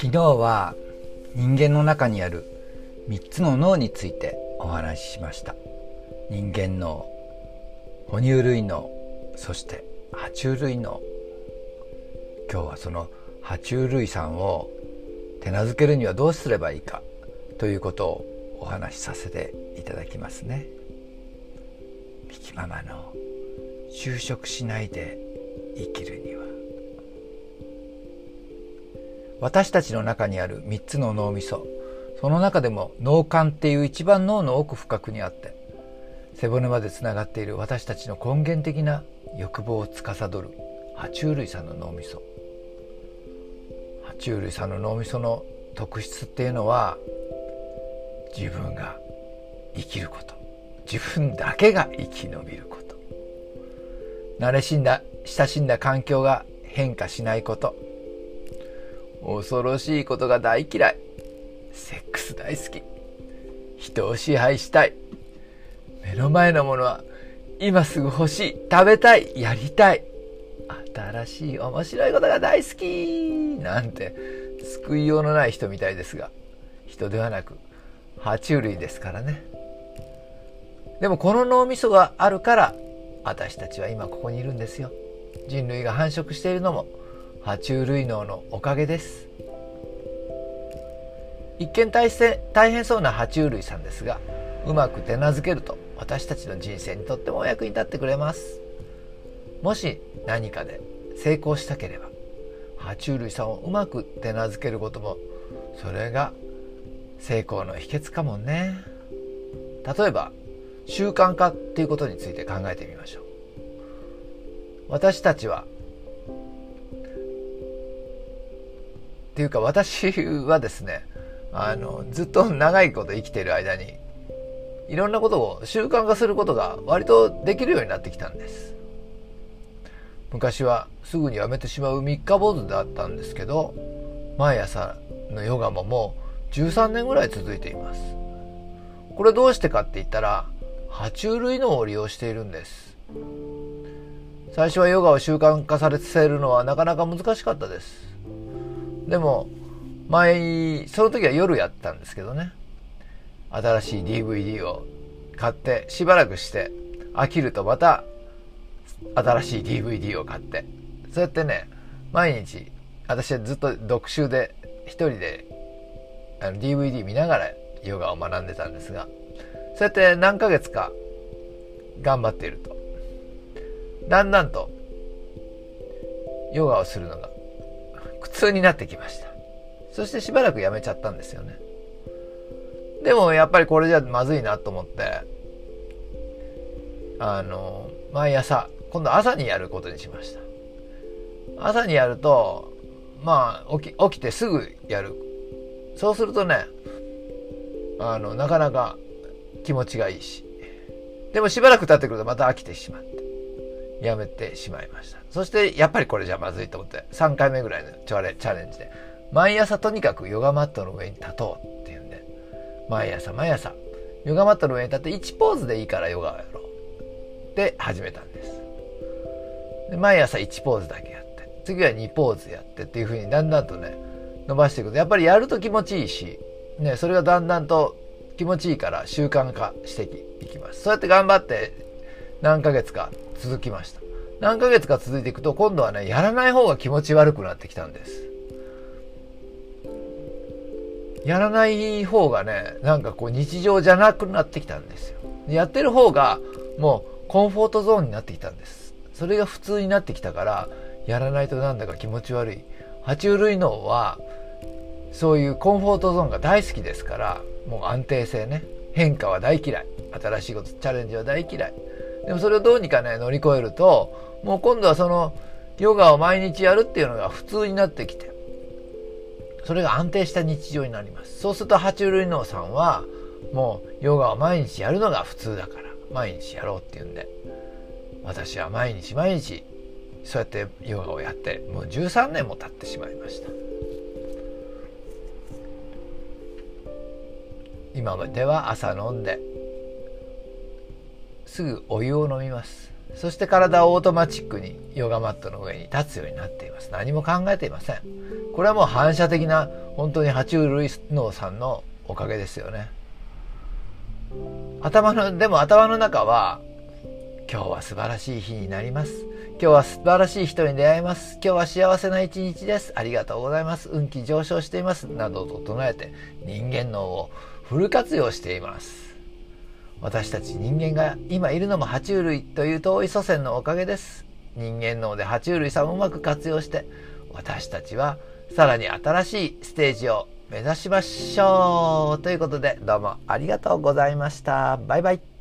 昨日は人間の中にある3つの脳についてお話ししました。人間脳哺乳類脳そして爬虫類脳。今日はその爬虫類さんを手なずけるにはどうすればいいかということをお話しさせていただきますね。ミキママの就職しないで生きるには。私たちの中にある3つの脳みそ。その中でも脳幹っていう一番脳の奥深くにあって背骨までつながっている私たちの根源的な欲望を司る爬虫類さんの脳みそ。爬虫類さんの脳みその特質っていうのは自分が生きること。自分だけが生き延びること。慣れしんだ親しんだ環境が変化しないこと。恐ろしいことが大嫌い。セックス大好き。人を支配したい。目の前のものは今すぐ欲しい。食べたい。やりたい。新しい面白いことが大好き。なんて救いようのない人みたいですが。人ではなく爬虫類ですからね。でもこの脳みそがあるから私たちは今ここにいるんですよ。人類が繁殖しているのも爬虫類脳のおかげです。一見大大変そうな爬虫類さんですがうまく手なずけると私たちの人生にとってもお役に立ってくれます。もし何かで成功したければ爬虫類さんをうまく手なずけることもそれが成功の秘訣かもね。例えば習慣化っていうことについて考えてみましょう。私たちはっていうか私はですねあのずっと長いこと生きている間にいろんなことを習慣化することが割とできるようになってきたんです。昔はすぐにやめてしまう三日坊主だったんですけど毎朝のヨガももう13年ぐらい続いています。これどうしてかって言ったら爬虫類脳を利用しているんです。最初はヨガを習慣化させるのはなかなか難しかったです。でも前その時は夜やったんですけどね。新しい DVD を買ってしばらくして飽きるとまた新しい DVD を買って。そうやってね毎日私はずっと読書で一人であの DVD 見ながらヨガを学んでたんですがそうやって何ヶ月か頑張っていると。だんだんとヨガをするのが苦痛になってきました。そしてしばらくやめちゃったんですよね。でもやっぱりこれじゃまずいなと思ってあの毎朝今度朝にやることにしました。朝にやるとまあ起き起きてすぐやる。そうするとねあのなかなか気持ちがいいし。でもしばらく経ってくるとまた飽きてしまって。やめてしまいました。そしてやっぱりこれじゃまずいと思って3回目ぐらいのチャレンジで毎朝とにかくヨガマットの上に立とうっていうんで毎朝毎朝ヨガマットの上に立って1ポーズでいいからヨガをやろう。って始めたんです。で毎朝1ポーズだけやって次は2ポーズやってっていうふうにだんだんとね伸ばしていくとやっぱりやると気持ちいいし、ね、それがだんだんと気持ちいいから習慣化していきます。そうやって頑張って何ヶ月か続きました。何ヶ月か続いていくと今度はねやらない方が気持ち悪くなってきたんです。やらない方がねなんかこう日常じゃなくなってきたんですよ。やってる方がもうコンフォートゾーンになってきたんです。それが普通になってきたからやらないとなんだか気持ち悪い。爬虫類脳はそういうコンフォートゾーンが大好きですからもう安定性ね。変化は大嫌い。新しいことチャレンジは大嫌い。でもそれをどうにかね乗り越えるともう今度はそのヨガを毎日やるっていうのが普通になってきてそれが安定した日常になります。そうすると爬虫類脳さんはもうヨガを毎日やるのが普通だから毎日やろうっていうんで私は毎日毎日そうやってヨガをやってもう13年も経ってしまいました。今までは朝飲んですぐお湯を飲みます。そして体はオートマチックにヨガマットの上に立つようになっています。何も考えていません。これはもう反射的な本当に爬虫類脳さんのおかげですよね。頭のでも頭の中は今日は素晴らしい日になります。今日は素晴らしい人に出会います。今日は幸せな一日です。ありがとうございます。運気上昇しています。などと唱えて人間脳をフル活用しています。私たち人間が今いるのも爬虫類という遠い祖先のおかげです。人間脳で爬虫類さんをうまく活用して私たちはさらに新しいステージを目指しましょう。ということでどうもありがとうございました。バイバイ。